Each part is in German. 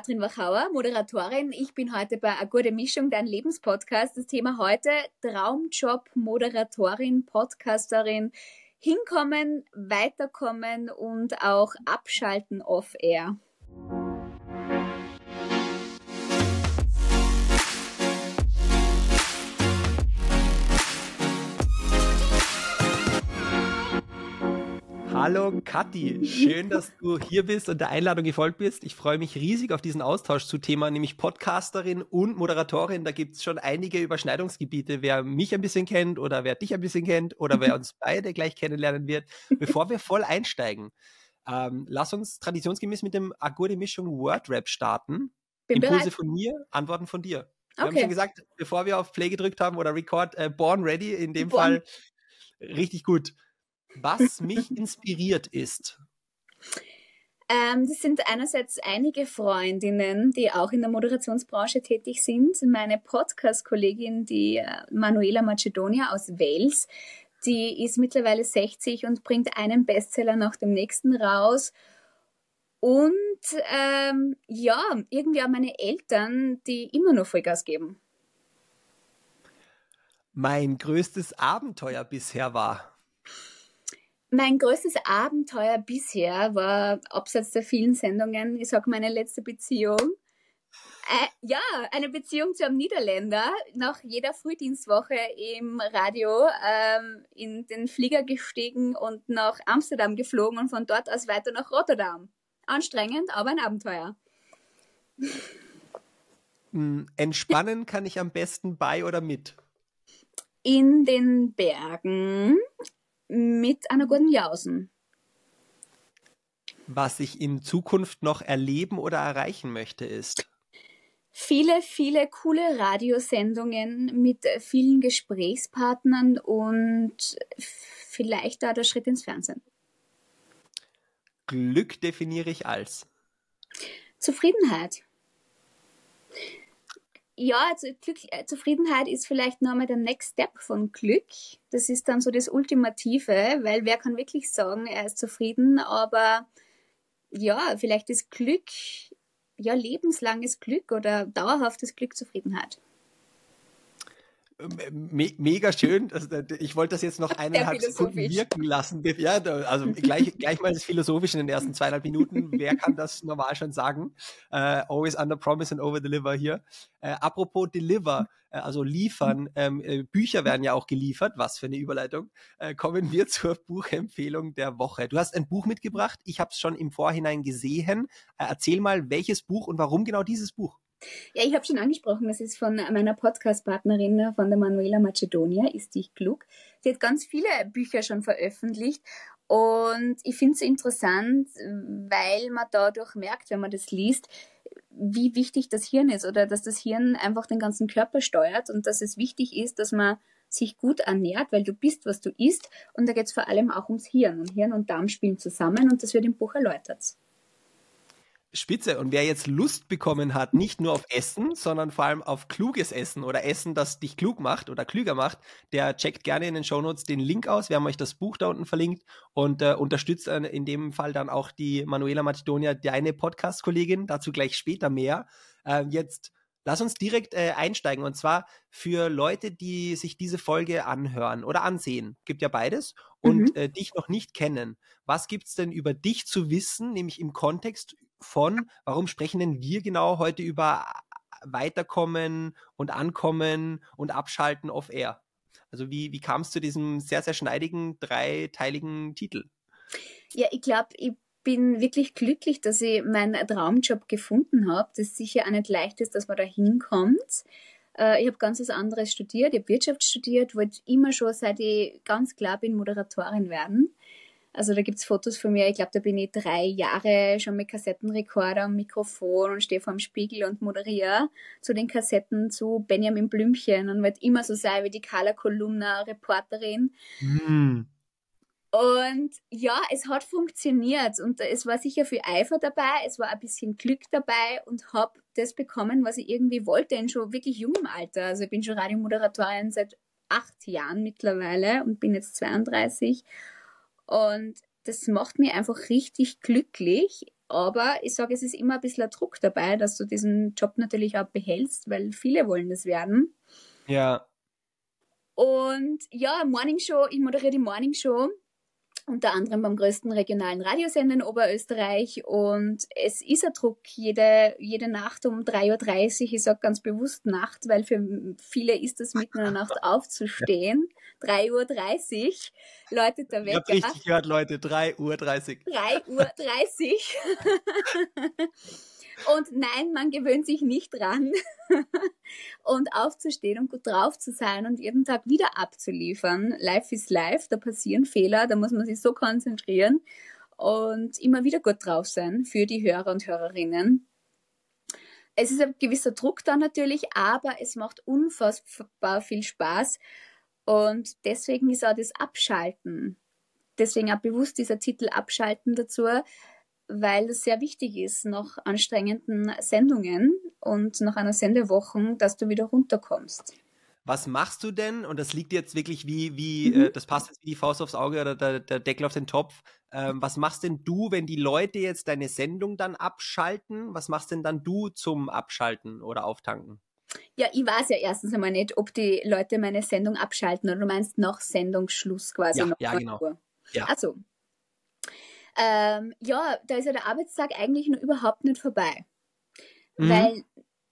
Katrin Wachauer, Moderatorin. Ich bin heute bei A Gute Mischung, dein Lebenspodcast. Das Thema heute Traumjob, Moderatorin, Podcasterin. Hinkommen, weiterkommen und auch abschalten off-air. Hallo Kathi, schön, dass du hier bist und der Einladung gefolgt bist. Ich freue mich riesig auf diesen Austausch zu Thema, nämlich Podcasterin und Moderatorin. Da gibt es schon einige Überschneidungsgebiete, wer mich ein bisschen kennt oder wer dich ein bisschen kennt oder wer uns beide gleich kennenlernen wird. Bevor wir voll einsteigen, ähm, lass uns traditionsgemäß mit dem Agurde Mischung Word-Rap starten. Bin Impulse bereit. von mir, Antworten von dir. Wir okay. haben schon gesagt, bevor wir auf Play gedrückt haben oder Record, äh, Born Ready, in dem Born. Fall richtig gut was mich inspiriert ist? Ähm, das sind einerseits einige Freundinnen, die auch in der Moderationsbranche tätig sind. Meine Podcast-Kollegin, die äh, Manuela Macedonia aus Wales, die ist mittlerweile 60 und bringt einen Bestseller nach dem nächsten raus. Und ähm, ja, irgendwie auch meine Eltern, die immer noch Vollgas geben. Mein größtes Abenteuer bisher war. Mein größtes Abenteuer bisher war, abseits der vielen Sendungen, ich sag meine letzte Beziehung. Äh, ja, eine Beziehung zu einem Niederländer, nach jeder Frühdienstwoche im Radio ähm, in den Flieger gestiegen und nach Amsterdam geflogen und von dort aus weiter nach Rotterdam. Anstrengend, aber ein Abenteuer. Hm, entspannen kann ich am besten bei oder mit? In den Bergen, mit einer guten Jausen. Was ich in Zukunft noch erleben oder erreichen möchte, ist viele, viele coole Radiosendungen mit vielen Gesprächspartnern und vielleicht da der Schritt ins Fernsehen. Glück definiere ich als Zufriedenheit ja, also Glück, äh, Zufriedenheit ist vielleicht nochmal der Next Step von Glück. Das ist dann so das Ultimative, weil wer kann wirklich sagen, er ist zufrieden, aber ja, vielleicht ist Glück, ja, lebenslanges Glück oder dauerhaftes Glück Zufriedenheit. Me mega schön. Also, ich wollte das jetzt noch eineinhalb Sekunden wirken lassen. Ja, also gleich, gleich mal das Philosophische in den ersten zweieinhalb Minuten. Wer kann das normal schon sagen? Uh, always under promise and over deliver hier. Uh, apropos deliver, also liefern. Ähm, Bücher werden ja auch geliefert. Was für eine Überleitung. kommen wir zur Buchempfehlung der Woche. Du hast ein Buch mitgebracht. Ich habe es schon im Vorhinein gesehen. erzähl mal, welches Buch und warum genau dieses Buch? Ja, ich habe schon angesprochen, das ist von meiner Podcast-Partnerin, von der Manuela Macedonia, ist dich klug. Sie hat ganz viele Bücher schon veröffentlicht und ich finde es interessant, weil man dadurch merkt, wenn man das liest, wie wichtig das Hirn ist oder dass das Hirn einfach den ganzen Körper steuert und dass es wichtig ist, dass man sich gut ernährt, weil du bist, was du isst. Und da geht es vor allem auch ums Hirn. Und Hirn und Darm spielen zusammen und das wird im Buch erläutert. Spitze. Und wer jetzt Lust bekommen hat, nicht nur auf Essen, sondern vor allem auf kluges Essen oder Essen, das dich klug macht oder klüger macht, der checkt gerne in den Shownotes den Link aus. Wir haben euch das Buch da unten verlinkt und äh, unterstützt in dem Fall dann auch die Manuela Macedonia, deine Podcast-Kollegin. Dazu gleich später mehr. Äh, jetzt lass uns direkt äh, einsteigen und zwar für Leute, die sich diese Folge anhören oder ansehen. Gibt ja beides und mhm. äh, dich noch nicht kennen. Was gibt's denn über dich zu wissen, nämlich im Kontext von, warum sprechen denn wir genau heute über Weiterkommen und Ankommen und Abschalten off Air? Also wie, wie kam es zu diesem sehr, sehr schneidigen, dreiteiligen Titel? Ja, ich glaube, ich bin wirklich glücklich, dass ich meinen Traumjob gefunden habe. Das sicher auch nicht leicht ist, dass man da hinkommt. Äh, ich habe ganz was anderes studiert. Ich habe Wirtschaft studiert, wollte immer schon, seit ich ganz klar bin, Moderatorin werden. Also da gibt's Fotos von mir, ich glaube, da bin ich drei Jahre schon mit Kassettenrekorder und Mikrofon und stehe vorm Spiegel und moderiere zu den Kassetten zu Benjamin Blümchen und wird immer so sein wie die Carla Kolumna Reporterin. Mm. Und ja, es hat funktioniert und es war sicher viel Eifer dabei, es war ein bisschen Glück dabei und habe das bekommen, was ich irgendwie wollte in schon wirklich jungem Alter. Also ich bin schon Radiomoderatorin seit acht Jahren mittlerweile und bin jetzt 32 und das macht mich einfach richtig glücklich. Aber ich sage, es ist immer ein bisschen ein Druck dabei, dass du diesen Job natürlich auch behältst, weil viele wollen das werden. Ja. Und ja, Morning Show, ich moderiere die Morning Show unter anderem beim größten regionalen Radiosender in Oberösterreich. Und es ist ein Druck, jede, jede Nacht um 3.30 Uhr, ich sage ganz bewusst Nacht, weil für viele ist es mitten in der Nacht aufzustehen. 3.30 Uhr läutet der Wecker. Ich habe richtig gehört, Leute, 3.30 Uhr. 3.30 Uhr. Und nein, man gewöhnt sich nicht dran. und aufzustehen und gut drauf zu sein und jeden Tag wieder abzuliefern. Life is life, da passieren Fehler, da muss man sich so konzentrieren und immer wieder gut drauf sein für die Hörer und Hörerinnen. Es ist ein gewisser Druck da natürlich, aber es macht unfassbar viel Spaß und deswegen ist auch das Abschalten, deswegen auch bewusst dieser Titel Abschalten dazu, weil es sehr wichtig ist nach anstrengenden Sendungen und nach einer Sendewoche, dass du wieder runterkommst. Was machst du denn? Und das liegt jetzt wirklich wie, wie, mhm. äh, das passt jetzt wie die Faust aufs Auge oder der, der Deckel auf den Topf. Ähm, was machst denn du, wenn die Leute jetzt deine Sendung dann abschalten? Was machst denn dann du zum Abschalten oder Auftanken? Ja, ich weiß ja erstens einmal nicht, ob die Leute meine Sendung abschalten oder du meinst nach Sendungsschluss quasi. Ja, ja genau. Ja. Also, ähm, ja, da ist ja der Arbeitstag eigentlich noch überhaupt nicht vorbei. Mhm. Weil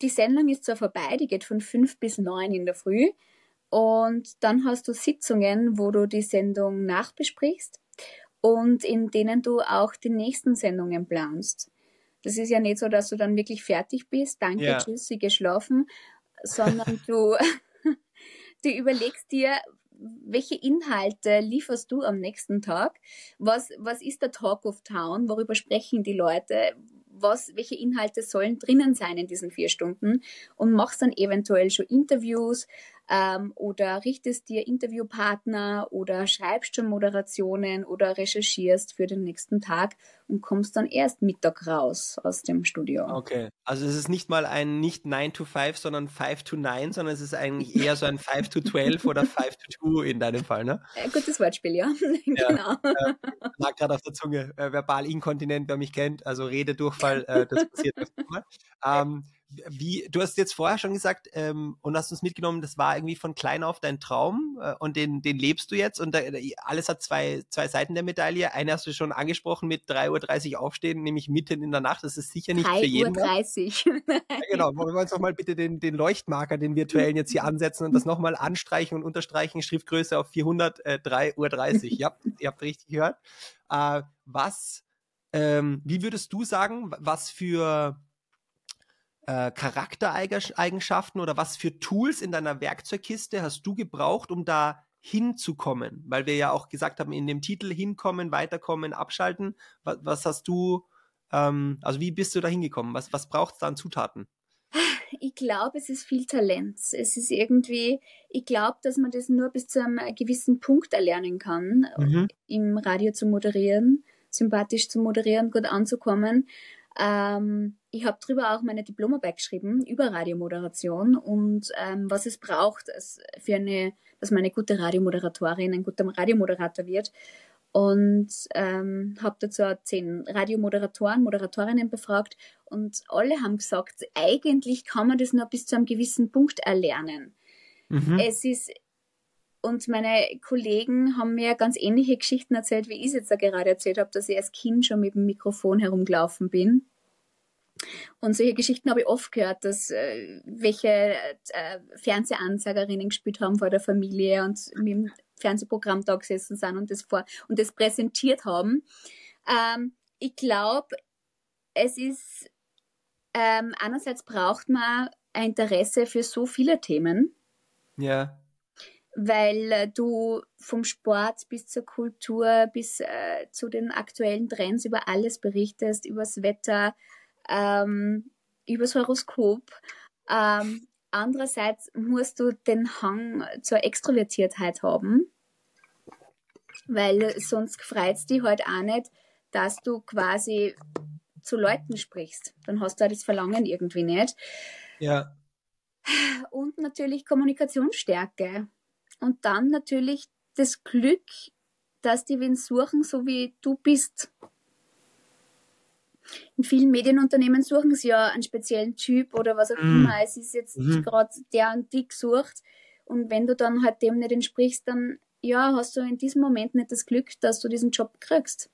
die Sendung ist zwar vorbei, die geht von fünf bis neun in der Früh. Und dann hast du Sitzungen, wo du die Sendung nachbesprichst und in denen du auch die nächsten Sendungen planst. Das ist ja nicht so, dass du dann wirklich fertig bist, danke, ja. tschüss, sie geschlafen, sondern du, du überlegst dir, welche Inhalte lieferst du am nächsten Tag? Was, was ist der Talk of Town? Worüber sprechen die Leute? Was, welche Inhalte sollen drinnen sein in diesen vier Stunden? Und machst dann eventuell schon Interviews, ähm, oder richtest dir Interviewpartner oder schreibst schon Moderationen oder recherchierst für den nächsten Tag und kommst dann erst Mittag raus aus dem Studio. Okay, also es ist nicht mal ein nicht 9 to 5, sondern 5 to 9, sondern es ist eigentlich eher so ein 5 to 12 oder 5 to 2 in deinem Fall, ne? Äh, gutes Wortspiel, ja. ja genau. Äh, lag gerade auf der Zunge, äh, verbal inkontinent, wer mich kennt, also Rededurchfall, äh, das passiert öfter mal. Ähm, wie, du hast jetzt vorher schon gesagt ähm, und hast uns mitgenommen, das war irgendwie von klein auf dein Traum äh, und den, den lebst du jetzt und da, alles hat zwei, zwei Seiten der Medaille. Eine hast du schon angesprochen mit 3.30 Uhr aufstehen, nämlich mitten in der Nacht. Das ist sicher nicht für jeden. 3.30 Uhr. ja, genau. Wollen wir uns nochmal bitte den, den Leuchtmarker, den virtuellen jetzt hier ansetzen und das nochmal anstreichen und unterstreichen. Schriftgröße auf 400, äh, 3.30 Uhr. Ja, ihr habt richtig gehört. Äh, was, ähm, wie würdest du sagen, was für äh, Charaktereigenschaften oder was für Tools in deiner Werkzeugkiste hast du gebraucht, um da hinzukommen? Weil wir ja auch gesagt haben, in dem Titel hinkommen, weiterkommen, abschalten. Was, was hast du, ähm, also wie bist du da hingekommen? Was, was braucht es da an Zutaten? Ich glaube, es ist viel Talent. Es ist irgendwie, ich glaube, dass man das nur bis zu einem gewissen Punkt erlernen kann, mhm. im Radio zu moderieren, sympathisch zu moderieren, gut anzukommen. Ähm, ich habe darüber auch meine Diplomarbeit geschrieben über Radiomoderation und ähm, was es braucht für eine, dass man eine gute Radiomoderatorin, ein guter Radiomoderator wird. Und ähm, habe dazu zehn Radiomoderatoren, Moderatorinnen befragt und alle haben gesagt, eigentlich kann man das nur bis zu einem gewissen Punkt erlernen. Mhm. Es ist und meine Kollegen haben mir ganz ähnliche Geschichten erzählt, wie ich es jetzt da gerade erzählt habe, dass ich als Kind schon mit dem Mikrofon herumgelaufen bin. Und solche Geschichten habe ich oft gehört, dass äh, welche äh, Fernsehansagerinnen gespielt haben vor der Familie und mit dem Fernsehprogramm da gesessen sind und das vor und das präsentiert haben. Ähm, ich glaube, es ist ähm, einerseits braucht man ein Interesse für so viele Themen. Ja. Weil äh, du vom Sport bis zur Kultur bis äh, zu den aktuellen Trends über alles berichtest, übers Wetter, ähm, übers Horoskop. Ähm, andererseits musst du den Hang zur Extrovertiertheit haben, weil sonst freut es dich halt auch nicht, dass du quasi zu Leuten sprichst. Dann hast du auch das Verlangen irgendwie nicht. Ja. Und natürlich Kommunikationsstärke. Und dann natürlich das Glück, dass die wen suchen, so wie du bist. In vielen Medienunternehmen suchen sie ja einen speziellen Typ oder was auch mhm. immer. Es ist jetzt mhm. gerade der und die gesucht. Und wenn du dann halt dem nicht entsprichst, dann ja, hast du in diesem Moment nicht das Glück, dass du diesen Job kriegst.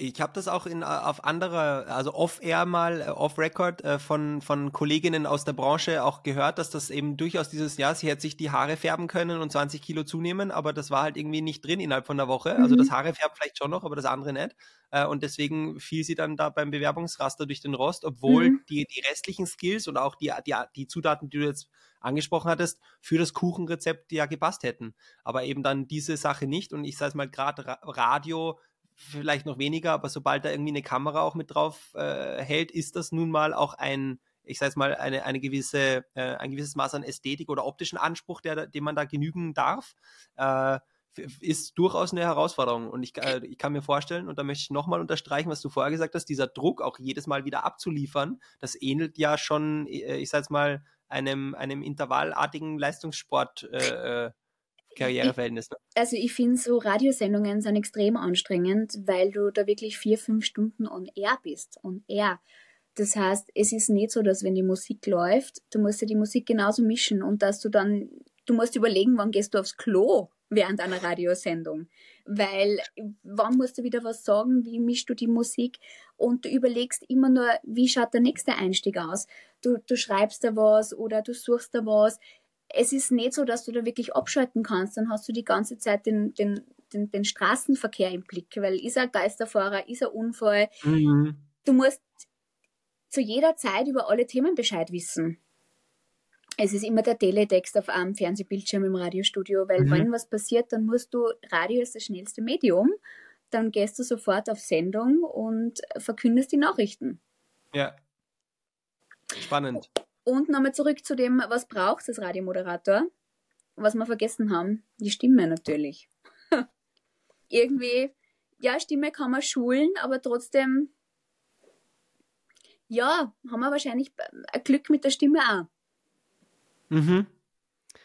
Ich habe das auch in, auf anderer, also off-air mal, äh, off-record äh, von, von Kolleginnen aus der Branche auch gehört, dass das eben durchaus dieses Jahr, sie hätte sich die Haare färben können und 20 Kilo zunehmen, aber das war halt irgendwie nicht drin innerhalb von der Woche. Also mhm. Also das Haare färben vielleicht schon noch, aber das andere nicht. Äh, und deswegen fiel sie dann da beim Bewerbungsraster durch den Rost, obwohl mhm. die, die restlichen Skills und auch die, die, die Zutaten, die du jetzt angesprochen hattest, für das Kuchenrezept ja gepasst hätten. Aber eben dann diese Sache nicht. Und ich sage es mal, gerade Radio, vielleicht noch weniger, aber sobald da irgendwie eine Kamera auch mit drauf äh, hält, ist das nun mal auch ein, ich sage mal, eine, eine gewisse, äh, ein gewisses Maß an Ästhetik oder optischen Anspruch, der, dem man da genügen darf. Äh, ist durchaus eine Herausforderung. Und ich, äh, ich kann mir vorstellen, und da möchte ich nochmal unterstreichen, was du vorher gesagt hast, dieser Druck auch jedes Mal wieder abzuliefern, das ähnelt ja schon, äh, ich sage mal, einem, einem intervallartigen Leistungssport. Äh, äh Karriereverhältnis. Ne? Also ich finde so Radiosendungen sind extrem anstrengend, weil du da wirklich vier, fünf Stunden on air bist. On air. Das heißt, es ist nicht so, dass wenn die Musik läuft, du musst ja die Musik genauso mischen und dass du dann, du musst überlegen, wann gehst du aufs Klo während einer Radiosendung. Weil wann musst du wieder was sagen, wie mischst du die Musik und du überlegst immer nur, wie schaut der nächste Einstieg aus. Du, du schreibst da was oder du suchst da was es ist nicht so, dass du da wirklich abschalten kannst. Dann hast du die ganze Zeit den, den, den, den Straßenverkehr im Blick, weil ist ein Geisterfahrer, ist ein Unfall. Mhm. Du musst zu jeder Zeit über alle Themen Bescheid wissen. Es ist immer der Teletext auf einem Fernsehbildschirm im Radiostudio, weil mhm. wenn was passiert, dann musst du, Radio ist das schnellste Medium, dann gehst du sofort auf Sendung und verkündest die Nachrichten. Ja. Spannend. Und nochmal zurück zu dem, was braucht es als Radiomoderator? Was wir vergessen haben, die Stimme natürlich. Irgendwie, ja, Stimme kann man schulen, aber trotzdem, ja, haben wir wahrscheinlich ein Glück mit der Stimme auch. Mhm.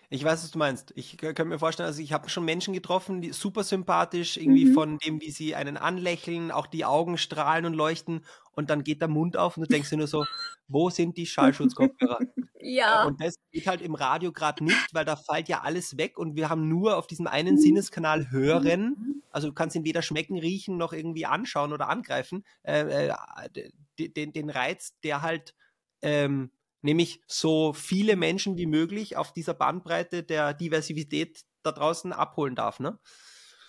Ich weiß, was du meinst. Ich könnte mir vorstellen, also ich habe schon Menschen getroffen, die super sympathisch, irgendwie mhm. von dem, wie sie einen anlächeln, auch die Augen strahlen und leuchten und dann geht der Mund auf und du denkst dir nur so, wo sind die Schallschutzkopfhörer? ja. Und das geht halt im Radio gerade nicht, weil da fällt ja alles weg und wir haben nur auf diesem einen Sinneskanal hören. Mhm. Also du kannst ihn weder schmecken, riechen noch irgendwie anschauen oder angreifen. Äh, äh, den, den Reiz, der halt ähm, nämlich so viele Menschen wie möglich auf dieser Bandbreite der Diversität da draußen abholen darf, ne?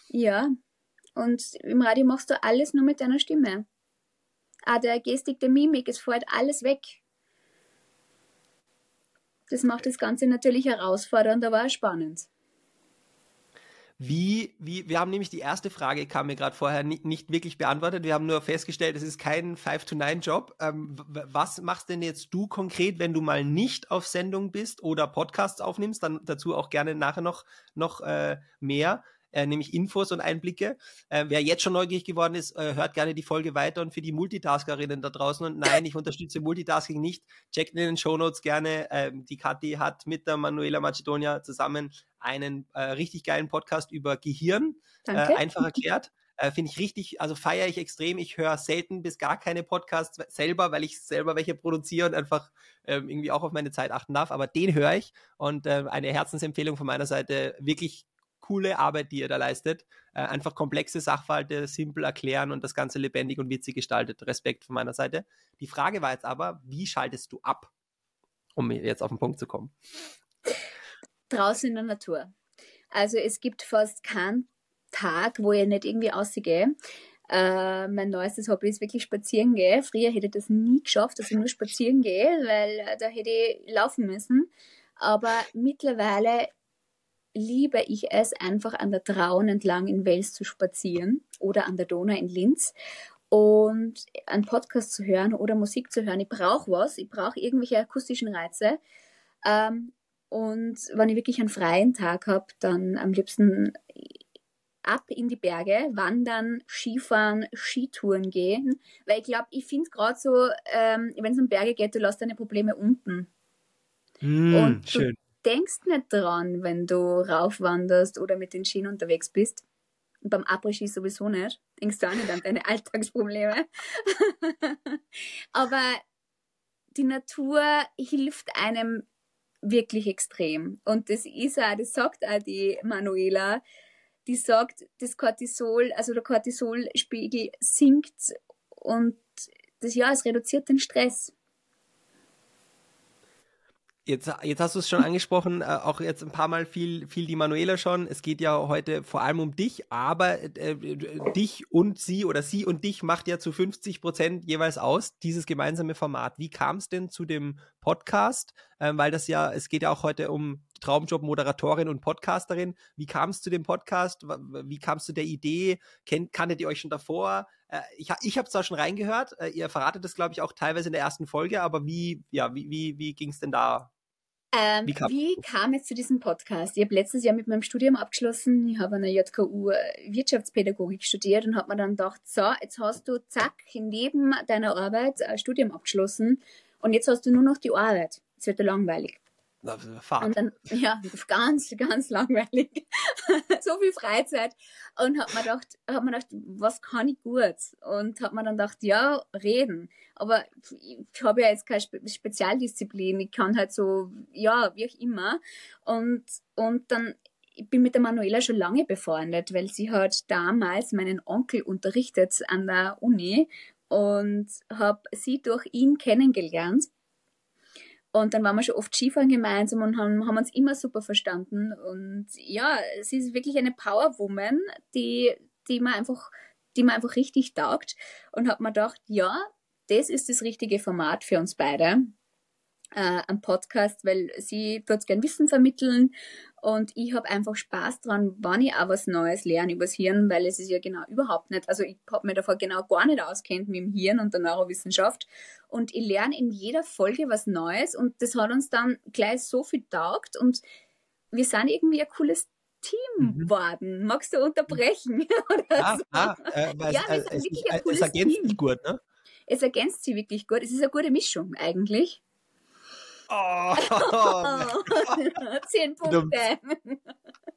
Ja, und im Radio machst du alles nur mit deiner Stimme. Ah, der Gestik, der Mimik, es fällt alles weg. Das macht das Ganze natürlich herausfordernd, aber auch spannend. Wie, wie, wir haben nämlich die erste Frage, kam mir gerade vorher nicht, nicht, wirklich beantwortet. Wir haben nur festgestellt, es ist kein 5-to-9-Job. Ähm, was machst denn jetzt du konkret, wenn du mal nicht auf Sendung bist oder Podcasts aufnimmst? Dann dazu auch gerne nachher noch, noch äh, mehr äh, nämlich Infos und Einblicke. Äh, wer jetzt schon neugierig geworden ist, äh, hört gerne die Folge weiter und für die Multitaskerinnen da draußen. Und nein, ich unterstütze Multitasking nicht. Checkt in den Show Notes gerne. Ähm, die Kathi hat mit der Manuela Macedonia zusammen einen äh, richtig geilen Podcast über Gehirn äh, einfach erklärt. Äh, Finde ich richtig, also feiere ich extrem. Ich höre selten bis gar keine Podcasts selber, weil ich selber welche produziere und einfach ähm, irgendwie auch auf meine Zeit achten darf. Aber den höre ich und äh, eine Herzensempfehlung von meiner Seite. Wirklich coole Arbeit, die ihr da leistet. Äh, einfach komplexe Sachverhalte simpel erklären und das Ganze lebendig und witzig gestaltet. Respekt von meiner Seite. Die Frage war jetzt aber, wie schaltest du ab, um jetzt auf den Punkt zu kommen? Draußen in der Natur. Also es gibt fast keinen Tag, wo ich nicht irgendwie ausgehe. Uh, mein neuestes Hobby ist wirklich spazieren gehen. Früher hätte ich das nie geschafft, dass ich nur spazieren gehe, weil uh, da hätte ich laufen müssen. Aber mittlerweile liebe ich es, einfach an der Traun entlang in Wels zu spazieren oder an der Donau in Linz und einen Podcast zu hören oder Musik zu hören. Ich brauche was, ich brauche irgendwelche akustischen Reize. Ähm, und wenn ich wirklich einen freien Tag habe, dann am liebsten ab in die Berge, wandern, Skifahren, Skitouren gehen. Weil ich glaube, ich finde gerade so, ähm, wenn es um Berge geht, du lässt deine Probleme unten. Mm, und schön denkst nicht dran, wenn du raufwanderst oder mit den Schienen unterwegs bist. beim Après-Ski sowieso nicht. Denkst du auch nicht an deine Alltagsprobleme. Aber die Natur hilft einem wirklich extrem. Und das ist auch, das sagt auch die Manuela, die sagt, das Cortisol, also der Cortisolspiegel sinkt und das ja, es reduziert den Stress. Jetzt, jetzt hast du es schon angesprochen, äh, auch jetzt ein paar Mal viel, viel die Manuela schon. Es geht ja heute vor allem um dich, aber äh, dich und sie oder sie und dich macht ja zu 50 Prozent jeweils aus, dieses gemeinsame Format. Wie kam es denn zu dem Podcast? Ähm, weil das ja, es geht ja auch heute um Traumjob-Moderatorin und Podcasterin. Wie kam es zu dem Podcast? Wie kam es zu der Idee? Kennt, kanntet ihr euch schon davor? Äh, ich ich habe zwar schon reingehört, äh, ihr verratet das, glaube ich, auch teilweise in der ersten Folge, aber wie, ja, wie, wie, wie ging es denn da ähm, wie, kam wie kam es zu diesem Podcast? Ich habe letztes Jahr mit meinem Studium abgeschlossen. Ich habe an der JKU äh, Wirtschaftspädagogik studiert und habe mir dann gedacht, so, jetzt hast du zack, neben deiner Arbeit ein Studium abgeschlossen und jetzt hast du nur noch die Arbeit. Es wird dir langweilig. Fahrt. Und dann, ja, ganz, ganz langweilig. so viel Freizeit. Und hab mir gedacht, hab mir gedacht, was kann ich gut? Und hab mir dann gedacht, ja, reden. Aber ich habe ja jetzt keine Spe Spezialdisziplin. Ich kann halt so, ja, wie auch immer. Und, und dann, ich bin mit der Manuela schon lange befreundet, weil sie hat damals meinen Onkel unterrichtet an der Uni und habe sie durch ihn kennengelernt. Und dann waren wir schon oft Skifahren gemeinsam und haben, haben uns immer super verstanden. Und ja, sie ist wirklich eine Powerwoman, die, die mir einfach, die mir einfach richtig taugt. Und habe mir gedacht, ja, das ist das richtige Format für uns beide äh, am Podcast, weil sie dort gern Wissen vermitteln und ich habe einfach Spaß dran, wann ich auch was Neues lerne übers Hirn, weil es ist ja genau überhaupt nicht, also ich habe mir davor genau gar nicht auskennt mit dem Hirn und der Neurowissenschaft und ich lerne in jeder Folge was Neues und das hat uns dann gleich so viel taugt und wir sind irgendwie ein cooles Team mhm. worden. Magst du unterbrechen? ja, so? ah, äh, ja, es, äh, es, es, es ergänzt sich gut, ne? Es ergänzt sich wirklich gut. Es ist eine gute Mischung eigentlich. Oh. Zehn Punkte.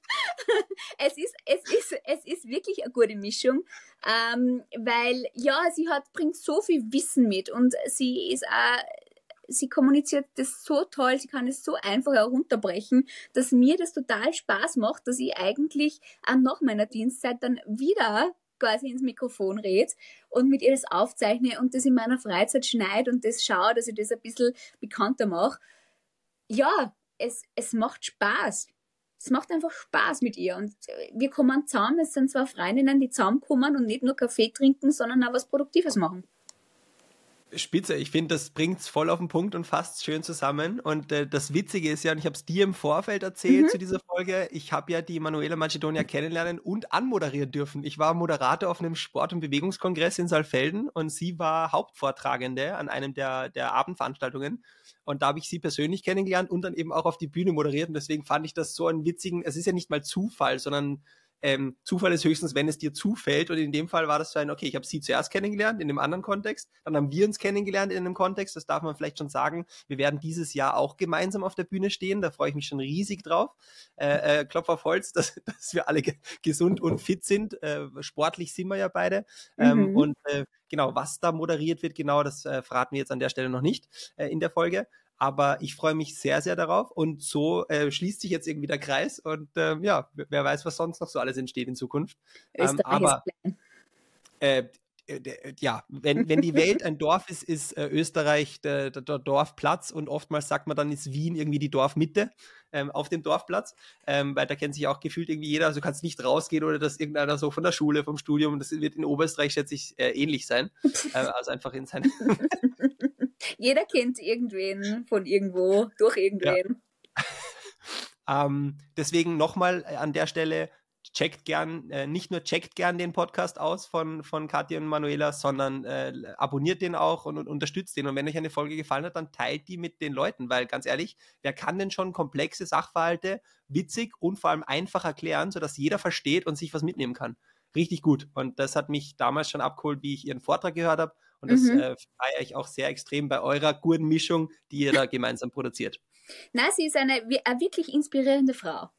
es, ist, es, ist, es ist wirklich eine gute Mischung, ähm, weil ja, sie hat, bringt so viel Wissen mit und sie ist auch sie kommuniziert das so toll, sie kann es so einfach herunterbrechen, dass mir das total Spaß macht, dass ich eigentlich auch nach meiner Dienstzeit dann wieder quasi ins Mikrofon rede und mit ihr das aufzeichne und das in meiner Freizeit schneide und das schaue, dass ich das ein bisschen bekannter mache. Ja, es, es macht Spaß. Es macht einfach Spaß mit ihr und wir kommen zusammen. Es sind zwei Freundinnen, die zusammenkommen und nicht nur Kaffee trinken, sondern auch was Produktives machen. Spitze, ich finde, das bringt es voll auf den Punkt und fasst schön zusammen. Und äh, das Witzige ist ja, und ich habe es dir im Vorfeld erzählt mhm. zu dieser Folge, ich habe ja die Manuela Macedonia kennenlernen und anmoderieren dürfen. Ich war Moderator auf einem Sport- und Bewegungskongress in Saalfelden und sie war Hauptvortragende an einem der, der Abendveranstaltungen. Und da habe ich sie persönlich kennengelernt und dann eben auch auf die Bühne moderiert. Und deswegen fand ich das so einen witzigen, es ist ja nicht mal Zufall, sondern ähm, Zufall ist höchstens, wenn es dir zufällt. Und in dem Fall war das so ein, okay, ich habe sie zuerst kennengelernt in einem anderen Kontext, dann haben wir uns kennengelernt in einem Kontext, das darf man vielleicht schon sagen. Wir werden dieses Jahr auch gemeinsam auf der Bühne stehen, da freue ich mich schon riesig drauf. Äh, äh, Klopf auf Holz, dass, dass wir alle ge gesund und fit sind. Äh, sportlich sind wir ja beide. Ähm, mhm. Und äh, genau, was da moderiert wird, genau, das äh, verraten wir jetzt an der Stelle noch nicht äh, in der Folge. Aber ich freue mich sehr, sehr darauf. Und so äh, schließt sich jetzt irgendwie der Kreis. Und äh, ja, wer weiß, was sonst noch so alles entsteht in Zukunft. Ähm, aber äh, ja, wenn, wenn die Welt ein Dorf ist, ist äh, Österreich der, der, Dorfplatz und oftmals sagt man dann, ist Wien irgendwie die Dorfmitte ähm, auf dem Dorfplatz, ähm, weil da kennt sich auch gefühlt irgendwie jeder, also du kannst nicht rausgehen oder dass irgendeiner so von der Schule, vom Studium, das wird in Oberösterreich, schätze ich, äh, ähnlich sein. äh, also einfach in sein Jeder kennt irgendwen von irgendwo, durch irgendwen. Ja. ähm, deswegen nochmal äh, an der Stelle, checkt gern, äh, nicht nur checkt gern den Podcast aus von, von Katja und Manuela, sondern äh, abonniert den auch und, und, unterstützt den. Und wenn euch eine Folge gefallen hat, dann teilt die mit den Leuten, weil ganz ehrlich, wer kann denn schon komplexe Sachverhalte witzig und vor allem einfach erklären, sodass jeder versteht und sich was mitnehmen kann? Richtig gut. Und das hat mich damals schon abgeholt, wie ich ihren Vortrag gehört habe. Und das mhm. äh, feiere ich auch sehr extrem bei eurer guten Mischung, die ihr da gemeinsam produziert. Na, sie ist eine, eine wirklich inspirierende Frau.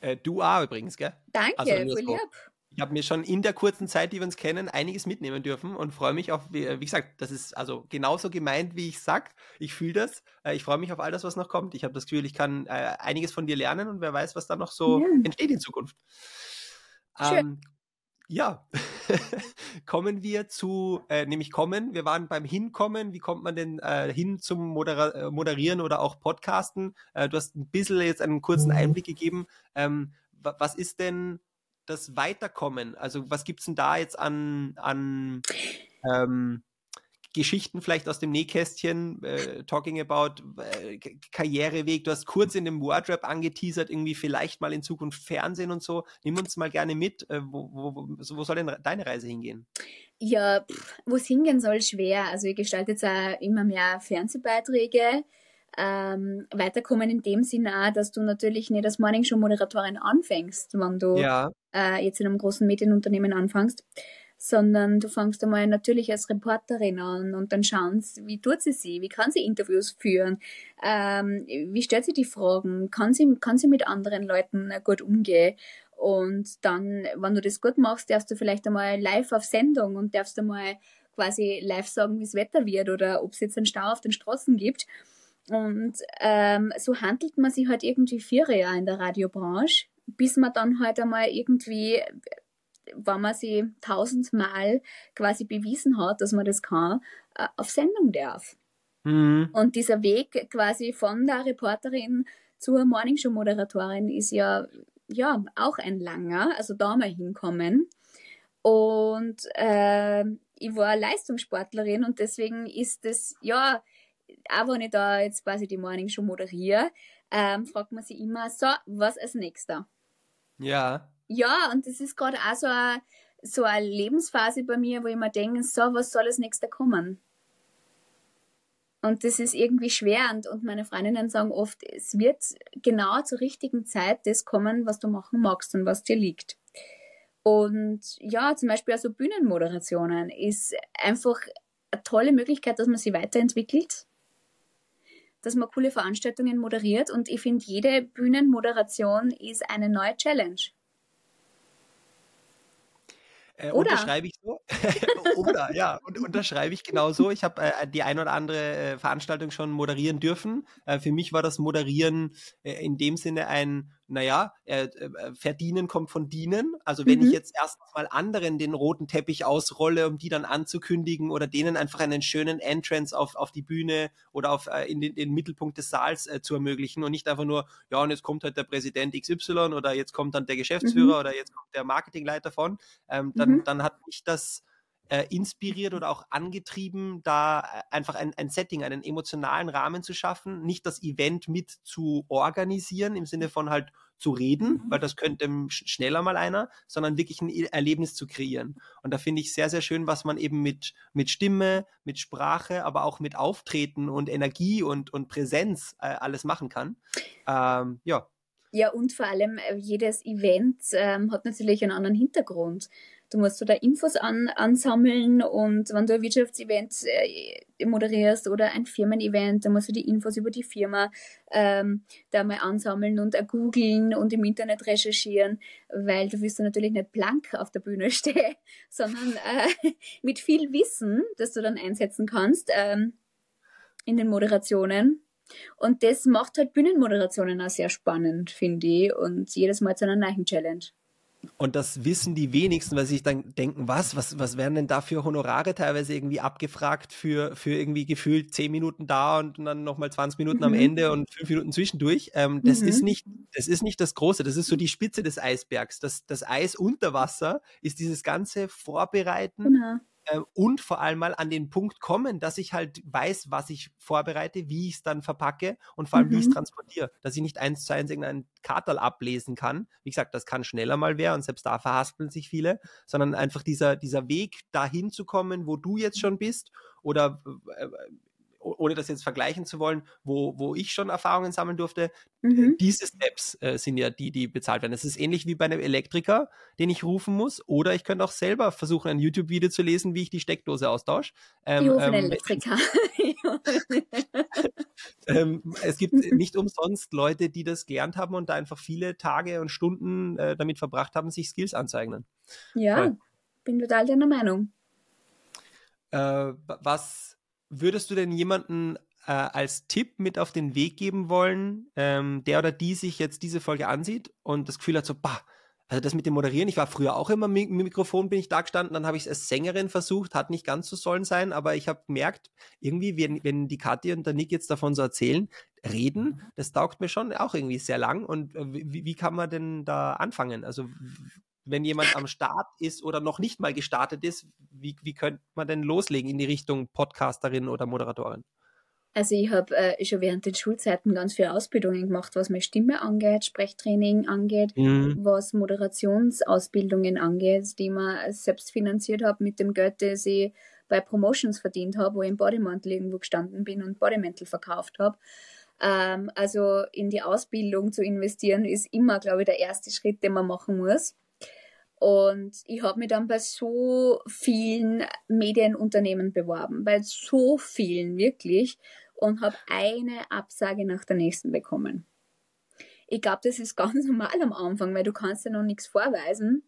Äh, du auch übrigens, gell? Danke, also voll lieb. Ich habe mir schon in der kurzen Zeit, die wir uns kennen, einiges mitnehmen dürfen und freue mich auf, wie, wie, gesagt, das ist also genauso gemeint, wie ich sag. Ich fühle das. Äh, ich freue mich auf all das, was noch kommt. Ich habe das Gefühl, ich kann äh, einiges von dir lernen und wer weiß, was da noch so ja. entsteht in Zukunft. Schön. Ähm, ja, kommen wir zu, äh, nämlich kommen, wir waren beim Hinkommen, wie kommt man denn äh, hin zum Modera äh, Moderieren oder auch Podcasten? Äh, du hast ein bisschen jetzt einen kurzen mhm. Einblick gegeben. Ähm, was ist denn das Weiterkommen? Also was gibt es denn da jetzt an, an ähm, Geschichten vielleicht aus dem Nähkästchen, äh, talking about äh, Karriereweg. Du hast kurz in dem Wordrap angeteasert, irgendwie vielleicht mal in Zukunft Fernsehen und so. Nimm uns mal gerne mit. Äh, wo, wo, wo, soll denn deine Reise hingehen? Ja, wo es hingehen soll, schwer. Also ich gestalte jetzt auch immer mehr Fernsehbeiträge. Ähm, weiterkommen in dem Sinne auch, dass du natürlich nicht als Morning Show Moderatorin anfängst, wenn du ja. äh, jetzt in einem großen Medienunternehmen anfängst sondern du fängst einmal natürlich als Reporterin an und dann schaust, wie tut sie sie, wie kann sie Interviews führen, ähm, wie stellt sie die Fragen, kann sie, kann sie mit anderen Leuten gut umgehen und dann, wenn du das gut machst, darfst du vielleicht einmal live auf Sendung und darfst einmal quasi live sagen, wie das Wetter wird oder ob es jetzt einen Stau auf den Straßen gibt. Und ähm, so handelt man sich halt irgendwie vier Jahre in der Radiobranche, bis man dann halt einmal irgendwie wenn man sie tausendmal quasi bewiesen hat, dass man das kann, äh, auf Sendung darf. Mhm. Und dieser Weg quasi von der Reporterin zur Morningshow-Moderatorin ist ja, ja auch ein langer, also da mal hinkommen. Und äh, ich war Leistungssportlerin und deswegen ist es, ja, auch wenn ich da jetzt quasi die Morningshow moderiere, ähm, fragt man sich immer, so, was als nächster? Ja. Ja, und das ist gerade auch so eine, so eine Lebensphase bei mir, wo ich mir denke, so, was soll als nächster kommen? Und das ist irgendwie schwer und, und meine Freundinnen sagen oft, es wird genau zur richtigen Zeit das kommen, was du machen magst und was dir liegt. Und ja, zum Beispiel also Bühnenmoderationen ist einfach eine tolle Möglichkeit, dass man sie weiterentwickelt, dass man coole Veranstaltungen moderiert und ich finde, jede Bühnenmoderation ist eine neue Challenge. Äh, oder. Unterschreibe ich so. oder, ja, und unterschreibe ich genauso. Ich habe äh, die ein oder andere äh, Veranstaltung schon moderieren dürfen. Äh, für mich war das Moderieren äh, in dem Sinne ein naja, äh, äh, verdienen kommt von dienen. Also wenn mhm. ich jetzt erst mal anderen den roten Teppich ausrolle, um die dann anzukündigen oder denen einfach einen schönen Entrance auf, auf die Bühne oder auf, äh, in den, den Mittelpunkt des Saals äh, zu ermöglichen und nicht einfach nur, ja, und jetzt kommt halt der Präsident XY oder jetzt kommt dann der Geschäftsführer mhm. oder jetzt kommt der Marketingleiter von, ähm, dann, mhm. dann hat mich das äh, inspiriert oder auch angetrieben, da äh, einfach ein, ein Setting, einen emotionalen Rahmen zu schaffen, nicht das Event mit zu organisieren im Sinne von halt zu reden, mhm. weil das könnte schneller mal einer, sondern wirklich ein Erlebnis zu kreieren. Und da finde ich sehr, sehr schön, was man eben mit, mit Stimme, mit Sprache, aber auch mit Auftreten und Energie und, und Präsenz äh, alles machen kann. Ähm, ja. Ja, und vor allem äh, jedes Event ähm, hat natürlich einen anderen Hintergrund. Du musst so da Infos an, ansammeln und wenn du ein Wirtschaftsevent äh, moderierst oder ein Firmen-Event, dann musst du die Infos über die Firma ähm, da mal ansammeln und googeln und im Internet recherchieren, weil du wirst dann natürlich nicht blank auf der Bühne stehen, sondern äh, mit viel Wissen, das du dann einsetzen kannst ähm, in den Moderationen. Und das macht halt Bühnenmoderationen auch sehr spannend, finde ich, und jedes Mal zu einer neuen Challenge. Und das wissen die wenigsten, weil sie sich dann denken, was, was, was werden denn da für Honorare teilweise irgendwie abgefragt für, für irgendwie gefühlt zehn Minuten da und dann nochmal 20 Minuten mhm. am Ende und fünf Minuten zwischendurch. Ähm, das mhm. ist nicht, das ist nicht das Große, das ist so die Spitze des Eisbergs. Das, das Eis unter Wasser ist dieses ganze Vorbereiten. Genau äh, und vor allem mal an den Punkt kommen, dass ich halt weiß, was ich vorbereite, wie ich es dann verpacke und vor allem, mhm. wie ich es transportiere. Dass ich nicht eins zu eins irgendeinen Kartal ablesen kann. Wie gesagt, das kann schneller mal werden und selbst da verhaspeln sich viele, sondern einfach dieser, dieser Weg dahin zu kommen, wo du jetzt schon bist oder äh, ohne das jetzt vergleichen zu wollen, wo, wo ich schon Erfahrungen sammeln durfte, mhm. diese Steps äh, sind ja die, die bezahlt werden. Es ist ähnlich wie bei einem Elektriker, den ich rufen muss, oder ich könnte auch selber versuchen, ein YouTube-Video zu lesen, wie ich die Steckdose austausche. Ähm, ich rufe ähm, Elektriker. ähm, es gibt nicht umsonst Leute, die das gelernt haben und da einfach viele Tage und Stunden äh, damit verbracht haben, sich Skills anzueignen. Ja, Voll. bin total deiner Meinung. Äh, was würdest du denn jemanden äh, als Tipp mit auf den Weg geben wollen, ähm, der oder die sich jetzt diese Folge ansieht und das Gefühl hat, so, bah, also das mit dem Moderieren, ich war früher auch immer mit Mikrofon, bin ich da gestanden, dann habe ich es als Sängerin versucht, hat nicht ganz so sollen sein, aber ich habe gemerkt, irgendwie, wenn, wenn die Kathi und der Nick jetzt davon so erzählen, reden, mhm. das taugt mir schon auch irgendwie sehr lang. Und äh, wie, wie kann man denn da anfangen? Also wenn jemand am Start ist oder noch nicht mal gestartet ist, wie, wie könnte man denn loslegen in die Richtung Podcasterin oder Moderatorin? Also ich habe äh, schon während den Schulzeiten ganz viele Ausbildungen gemacht, was meine Stimme angeht, Sprechtraining angeht, mhm. was Moderationsausbildungen angeht, die man selbst finanziert habe mit dem Geld, das ich bei Promotions verdient habe, wo ich im Bodymantel irgendwo gestanden bin und Bodymantel verkauft habe. Ähm, also in die Ausbildung zu investieren ist immer, glaube ich, der erste Schritt, den man machen muss. Und ich habe mich dann bei so vielen Medienunternehmen beworben, bei so vielen wirklich und habe eine Absage nach der nächsten bekommen. Ich glaube, das ist ganz normal am Anfang, weil du kannst ja noch nichts vorweisen.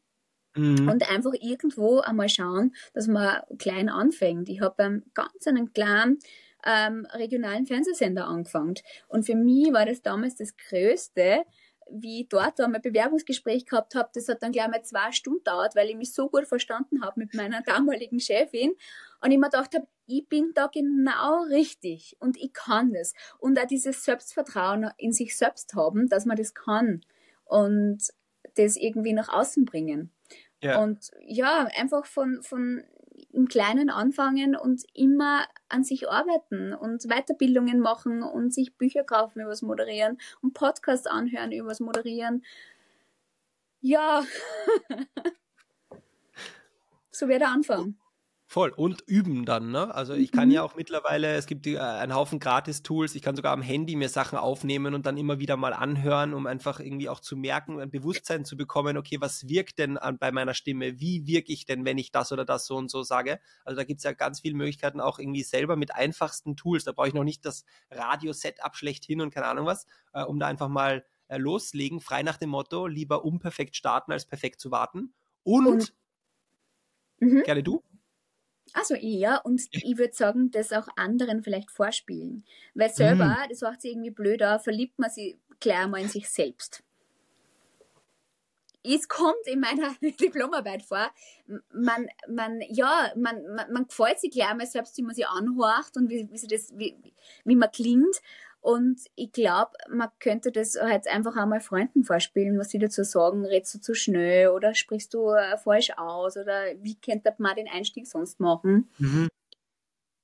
Mhm. Und einfach irgendwo einmal schauen, dass man klein anfängt. Ich habe beim ganz einen kleinen ähm, regionalen Fernsehsender angefangen. Und für mich war das damals das Größte, wie ich dort einmal Bewerbungsgespräch gehabt habe, das hat dann gleich mal zwei Stunden dauert, weil ich mich so gut verstanden habe mit meiner damaligen Chefin. Und ich mir gedacht habe, ich bin da genau richtig und ich kann das. Und auch dieses Selbstvertrauen in sich selbst haben, dass man das kann und das irgendwie nach außen bringen. Ja. Und ja, einfach von, von im Kleinen anfangen und immer an sich arbeiten und Weiterbildungen machen und sich Bücher kaufen übers Moderieren und Podcasts anhören übers Moderieren. Ja, so wäre der Anfang. Voll. Und üben dann, ne? Also ich kann mhm. ja auch mittlerweile, es gibt äh, einen Haufen Gratis-Tools, ich kann sogar am Handy mir Sachen aufnehmen und dann immer wieder mal anhören, um einfach irgendwie auch zu merken, ein Bewusstsein zu bekommen, okay, was wirkt denn an, bei meiner Stimme? Wie wirke ich denn, wenn ich das oder das so und so sage? Also da gibt's ja ganz viele Möglichkeiten, auch irgendwie selber mit einfachsten Tools. Da brauche ich noch nicht das Radio-Setup schlechthin und keine Ahnung was, äh, um da einfach mal äh, loslegen, frei nach dem Motto, lieber unperfekt starten, als perfekt zu warten. Und, und mhm. gerne du. Also eher und ich würde sagen, das auch anderen vielleicht vorspielen. Weil selber, mhm. das macht sich irgendwie blöder, verliebt man sich gleich mal in sich selbst. Es kommt in meiner Diplomarbeit vor, man, man, ja, man, man, man gefällt sich gleich mal selbst, wie man sich anhorcht und wie, wie, sie das, wie, wie man klingt. Und ich glaube, man könnte das halt einfach einmal Freunden vorspielen, was sie dazu sagen, redst du zu schnell oder sprichst du äh, falsch aus oder wie könnte man den Einstieg sonst machen. Mhm.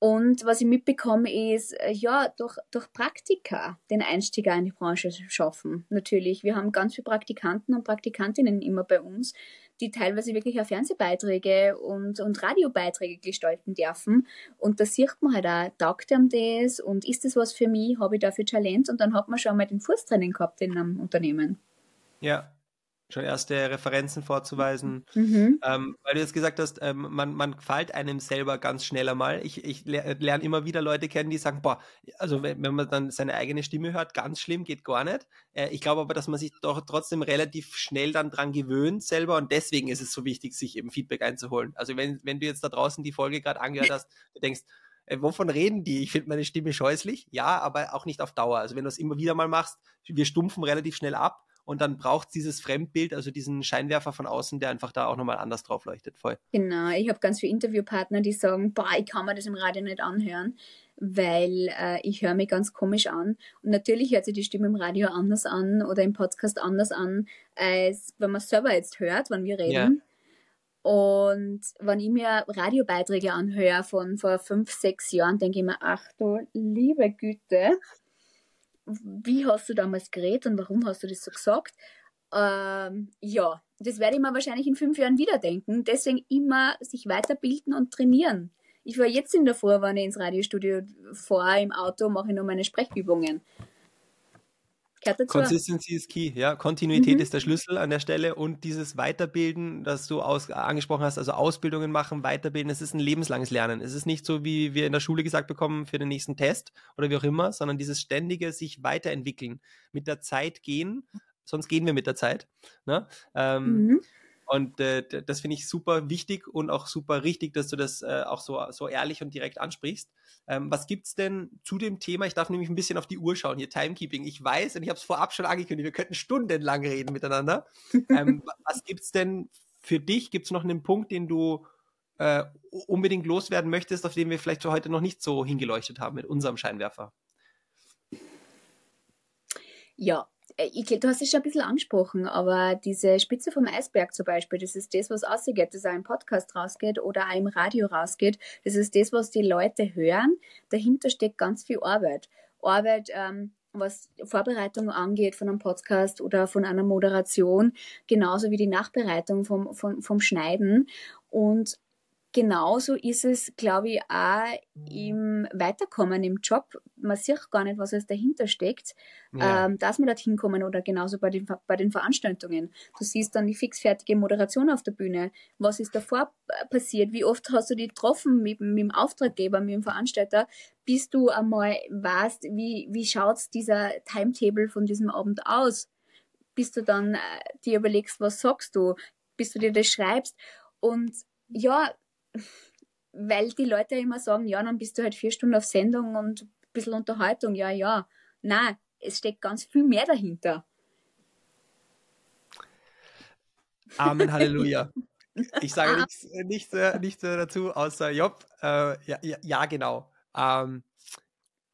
Und was ich mitbekomme ist, äh, ja, durch, durch Praktika den Einstieg in die Branche schaffen. Natürlich, wir haben ganz viele Praktikanten und Praktikantinnen immer bei uns, die teilweise wirklich auch Fernsehbeiträge und, und Radiobeiträge gestalten dürfen. Und da sieht man halt auch, taugt einem das und ist das was für mich, habe ich dafür Talent? Und dann hat man schon mal den Fußtraining gehabt in einem Unternehmen. Ja, schon erste Referenzen vorzuweisen. Mhm. Ähm, weil du jetzt gesagt hast, ähm, man, man gefällt einem selber ganz schnell einmal. Ich, ich lerne immer wieder Leute kennen, die sagen, boah, also wenn, wenn, man dann seine eigene Stimme hört, ganz schlimm, geht gar nicht. Äh, ich glaube aber, dass man sich doch trotzdem relativ schnell dann dran gewöhnt selber und deswegen ist es so wichtig, sich eben Feedback einzuholen. Also wenn, wenn du jetzt da draußen die Folge gerade angehört hast, du denkst, äh, wovon reden die? Ich finde meine Stimme scheußlich. Ja, aber auch nicht auf Dauer. Also wenn du es immer wieder mal machst, wir stumpfen relativ schnell ab und dann braucht es dieses Fremdbild, also diesen Scheinwerfer von außen, der einfach da auch nochmal anders drauf leuchtet. Voll. Genau, ich habe ganz viele Interviewpartner, die sagen, boah, ich kann mir das im Radio nicht anhören, weil äh, ich höre mich ganz komisch an. Und natürlich hört sich die Stimme im Radio anders an oder im Podcast anders an, als wenn man es selber jetzt hört, wenn wir reden. Ja. Und wenn ich mir Radiobeiträge anhöre von vor fünf, sechs Jahren, denke ich mir, ach du liebe Güte, wie hast du damals geredet und warum hast du das so gesagt? Ähm, ja, das werde ich mir wahrscheinlich in fünf Jahren wieder denken. Deswegen immer sich weiterbilden und trainieren. Ich war jetzt in der ich ins Radiostudio fahre, im Auto, mache ich nur meine Sprechübungen. Consistency ist key, ja. Kontinuität mhm. ist der Schlüssel an der Stelle und dieses Weiterbilden, das du aus, angesprochen hast, also Ausbildungen machen, weiterbilden, es ist ein lebenslanges Lernen. Es ist nicht so, wie wir in der Schule gesagt bekommen für den nächsten Test oder wie auch immer, sondern dieses ständige sich weiterentwickeln, mit der Zeit gehen, sonst gehen wir mit der Zeit. Ne? Ähm, mhm. Und äh, das finde ich super wichtig und auch super richtig, dass du das äh, auch so, so ehrlich und direkt ansprichst. Ähm, was es denn zu dem Thema? Ich darf nämlich ein bisschen auf die Uhr schauen, hier Timekeeping. Ich weiß, und ich habe es vorab schon angekündigt, wir könnten stundenlang reden miteinander. ähm, was es denn für dich? Gibt es noch einen Punkt, den du äh, unbedingt loswerden möchtest, auf den wir vielleicht heute noch nicht so hingeleuchtet haben mit unserem Scheinwerfer? Ja, äh, ich, du hast es schon ein bisschen angesprochen, aber diese Spitze vom Eisberg zum Beispiel, das ist das, was rausgeht, das auch im Podcast rausgeht oder auch im Radio rausgeht. Das ist das, was die Leute hören. Dahinter steckt ganz viel Arbeit. Arbeit, ähm, was Vorbereitung angeht von einem Podcast oder von einer Moderation, genauso wie die Nachbereitung vom, vom, vom Schneiden. Und genauso ist es, glaube ich, auch im Weiterkommen im Job. Man sieht gar nicht, was es dahinter steckt, ja. ähm, dass man dorthin kommen oder genauso bei den, bei den Veranstaltungen. Du siehst dann die fixfertige Moderation auf der Bühne. Was ist davor passiert? Wie oft hast du die getroffen mit, mit dem Auftraggeber, mit dem Veranstalter, bis du einmal weißt, wie, wie schaut dieser Timetable von diesem Abend aus? Bis du dann äh, dir überlegst, was sagst du, bis du dir das schreibst. Und ja, weil die Leute immer sagen, ja, dann bist du halt vier Stunden auf Sendung und ein bisschen Unterhaltung. Ja, ja. Nein, es steckt ganz viel mehr dahinter. Amen, Halleluja. Ich sage nichts, nichts, nichts dazu, außer Job. Äh, ja, ja, ja, genau. Ähm,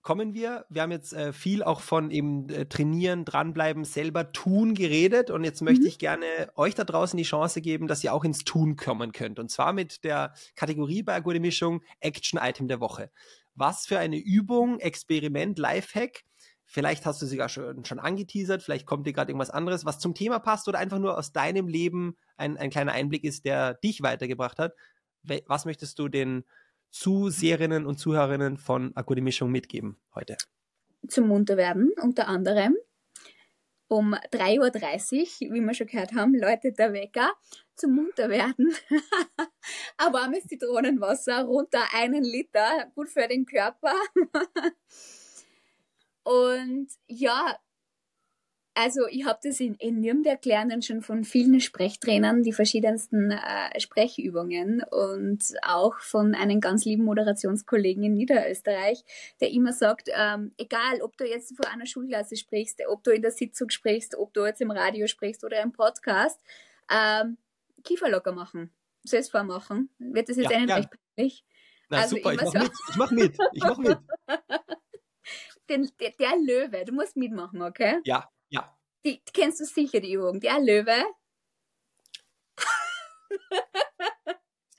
kommen wir. Wir haben jetzt äh, viel auch von eben äh, trainieren, dranbleiben, selber tun geredet und jetzt möchte mhm. ich gerne euch da draußen die Chance geben, dass ihr auch ins Tun kommen könnt und zwar mit der Kategorie bei Gute Mischung Action Item der Woche. Was für eine Übung, Experiment, Lifehack Vielleicht hast du sie sogar schon, schon angeteasert, vielleicht kommt dir gerade irgendwas anderes, was zum Thema passt oder einfach nur aus deinem Leben ein, ein kleiner Einblick ist, der dich weitergebracht hat. Was möchtest du den Zuseherinnen und Zuhörerinnen von Akute Mischung mitgeben heute? Zum Munterwerden unter anderem. Um 3.30 Uhr, wie wir schon gehört haben, läutet der Wecker zum Munterwerden. Ein warmes Zitronenwasser, runter einen Liter, gut für den Körper. Und ja, also ich habe das in, in Nürnberg gelernt schon von vielen Sprechtrainern, die verschiedensten äh, Sprechübungen und auch von einem ganz lieben Moderationskollegen in Niederösterreich, der immer sagt, ähm, egal ob du jetzt vor einer Schulklasse sprichst, ob du in der Sitzung sprichst, ob du jetzt im Radio sprichst oder im Podcast, ähm, Kiefer locker machen, selbst vormachen. Wird das jetzt ja, einen ja. recht peinlich? Na also super, ich mach, so mit, ich mach mit, ich mach mit. Den, der, der Löwe, du musst mitmachen, okay? Ja, ja. Die, kennst du sicher die Übung. Der Löwe.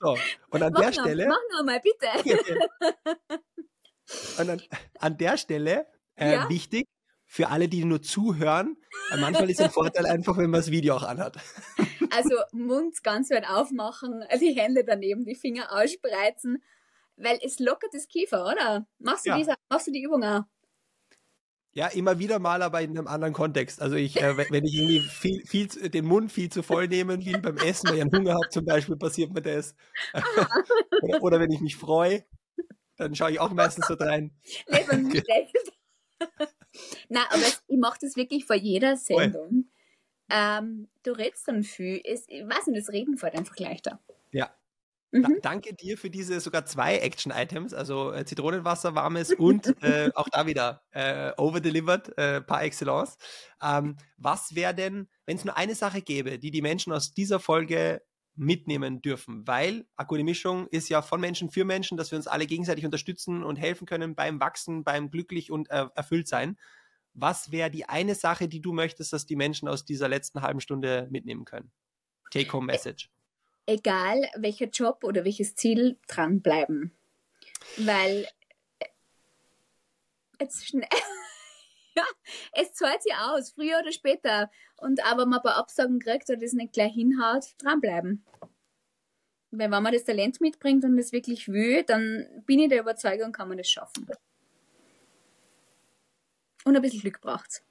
So, und an mach der noch, Stelle. Mach nochmal, bitte. und an, an der Stelle, äh, ja? wichtig, für alle, die nur zuhören, manchmal ist ein Vorteil einfach, wenn man das Video auch anhat. Also Mund ganz weit aufmachen, die Hände daneben, die Finger ausspreizen, weil es lockert das Kiefer, oder? Machst du, ja. diese, machst du die Übung auch? Ja, immer wieder mal, aber in einem anderen Kontext. Also ich, äh, wenn ich irgendwie viel, viel, den Mund viel zu voll nehme, wie beim Essen, weil ich einen Hunger habe zum Beispiel, passiert mir das. oder, oder, wenn ich mich freue, dann schaue ich auch meistens so rein. Nein, aber ich mache das wirklich vor jeder Sendung. Ähm, du redest dann viel. ich weiß nicht, das Reden fällt einfach leichter. Ja, Mhm. danke dir für diese sogar zwei Action-Items, also äh, Zitronenwasser, warmes und äh, auch da wieder äh, overdelivered äh, par excellence. Ähm, was wäre denn, wenn es nur eine Sache gäbe, die die Menschen aus dieser Folge mitnehmen dürfen? Weil Akute Mischung ist ja von Menschen für Menschen, dass wir uns alle gegenseitig unterstützen und helfen können beim Wachsen, beim glücklich und äh, erfüllt sein. Was wäre die eine Sache, die du möchtest, dass die Menschen aus dieser letzten halben Stunde mitnehmen können? Take-home-Message egal welcher Job oder welches Ziel, dranbleiben. Weil äh, jetzt schnell. ja, es zahlt sich aus, früher oder später. Und aber man bei Absagen kriegt oder das nicht gleich hinhaut, dranbleiben. Weil wenn man das Talent mitbringt und es wirklich will, dann bin ich der Überzeugung, kann man das schaffen. Und ein bisschen Glück braucht's.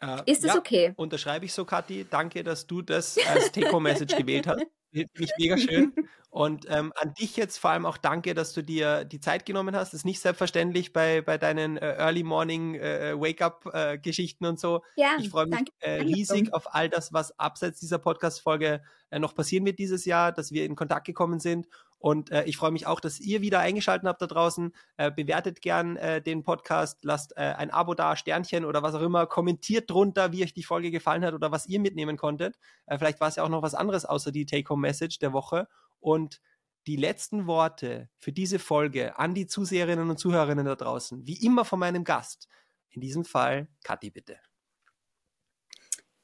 Äh, ist das ja, okay? Unterschreibe ich so, Kathi. Danke, dass du das als Take-Home-Message gewählt hast. Finde ich mega schön. Und ähm, an dich jetzt vor allem auch danke, dass du dir die Zeit genommen hast. Das ist nicht selbstverständlich bei, bei deinen äh, Early Morning äh, Wake-up-Geschichten äh, und so. Ja, ich freue mich äh, riesig auf all das, was abseits dieser Podcast-Folge äh, noch passieren wird dieses Jahr, dass wir in Kontakt gekommen sind. Und äh, ich freue mich auch, dass ihr wieder eingeschaltet habt da draußen. Äh, bewertet gern äh, den Podcast, lasst äh, ein Abo da, Sternchen oder was auch immer. Kommentiert drunter, wie euch die Folge gefallen hat oder was ihr mitnehmen konntet. Äh, vielleicht war es ja auch noch was anderes außer die Take-Home-Message der Woche. Und die letzten Worte für diese Folge an die Zuseherinnen und Zuhörerinnen da draußen, wie immer von meinem Gast. In diesem Fall, Kathi, bitte.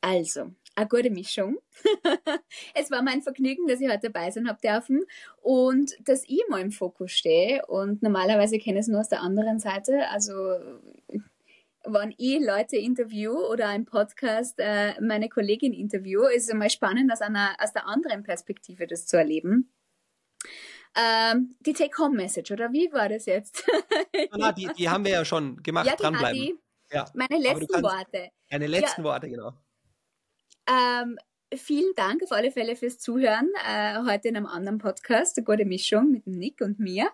Also, eine gute Mischung. es war mein Vergnügen, dass ich heute dabei sein habe dürfen und dass ich mal im Fokus stehe. Und normalerweise kenne ich es nur aus der anderen Seite. Also wenn ich Leute interview oder ein Podcast äh, meine Kollegin interview, ist es einmal spannend, aus, einer, aus der anderen Perspektive das zu erleben. Ähm, die Take-Home-Message, oder wie war das jetzt? na, die, die haben wir ja schon gemacht, ja, dranbleiben. Die, ja. Meine letzten Worte. Deine letzten ja, Worte, genau. Ähm, vielen Dank auf alle Fälle fürs Zuhören. Äh, heute in einem anderen Podcast, eine gute Mischung mit Nick und mir.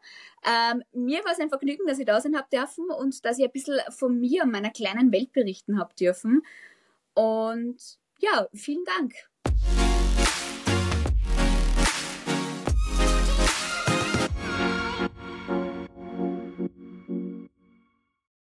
Ähm, mir war es ein Vergnügen, dass ich da sein habe dürfen und dass ich ein bisschen von mir und meiner kleinen Welt berichten habe dürfen. Und ja, vielen Dank.